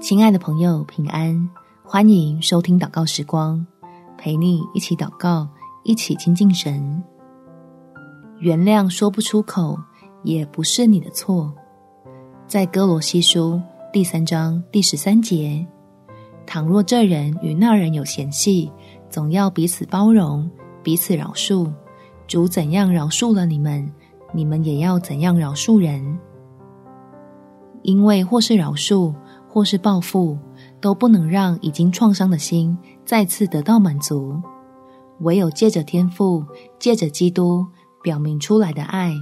亲爱的朋友，平安！欢迎收听祷告时光，陪你一起祷告，一起亲近神。原谅说不出口，也不是你的错。在歌罗西书第三章第十三节，倘若这人与那人有嫌隙，总要彼此包容，彼此饶恕。主怎样饶恕了你们，你们也要怎样饶恕人。因为或是饶恕。或是报复，都不能让已经创伤的心再次得到满足。唯有借着天赋，借着基督表明出来的爱，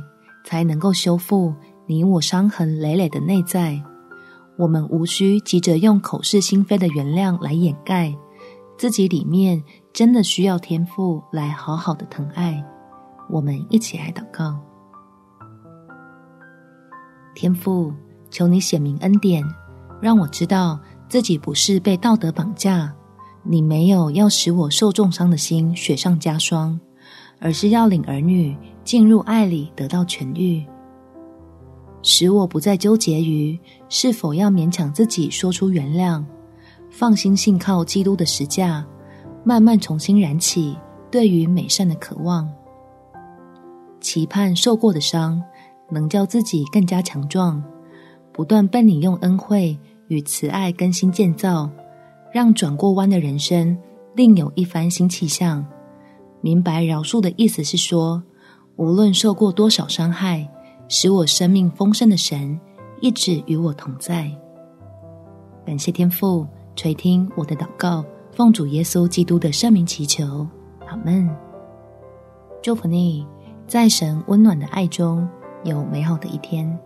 才能够修复你我伤痕累累的内在。我们无需急着用口是心非的原谅来掩盖，自己里面真的需要天赋来好好的疼爱。我们一起来祷告：天父，求你显明恩典。让我知道自己不是被道德绑架，你没有要使我受重伤的心雪上加霜，而是要领儿女进入爱里得到痊愈，使我不再纠结于是否要勉强自己说出原谅，放心信靠基督的十架，慢慢重新燃起对于美善的渴望，期盼受过的伤能叫自己更加强壮，不断被你用恩惠。与慈爱更新建造，让转过弯的人生另有一番新气象。明白饶恕的意思是说，无论受过多少伤害，使我生命丰盛的神一直与我同在。感谢天父垂听我的祷告，奉主耶稣基督的圣名祈求，阿门。祝福你，在神温暖的爱中有美好的一天。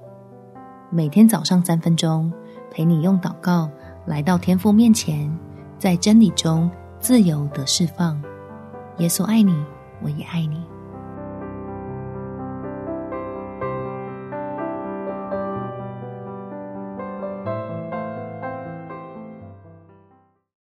每天早上三分钟。陪你用祷告来到天父面前，在真理中自由的释放。耶稣爱你，我也爱你。